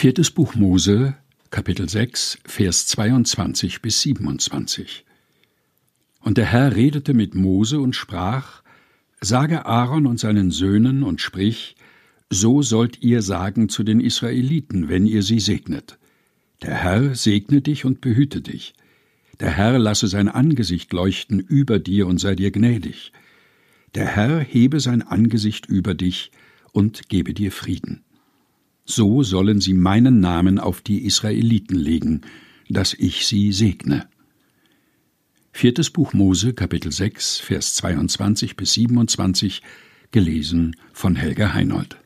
Viertes Buch Mose, Kapitel 6, Vers 22 bis 27. Und der Herr redete mit Mose und sprach: Sage Aaron und seinen Söhnen und sprich: So sollt ihr sagen zu den Israeliten, wenn ihr sie segnet. Der Herr segne dich und behüte dich. Der Herr lasse sein Angesicht leuchten über dir und sei dir gnädig. Der Herr hebe sein Angesicht über dich und gebe dir Frieden. So sollen sie meinen Namen auf die Israeliten legen, dass ich sie segne. Viertes Buch Mose, Kapitel 6, Vers 22 bis 27, gelesen von Helga Heinold.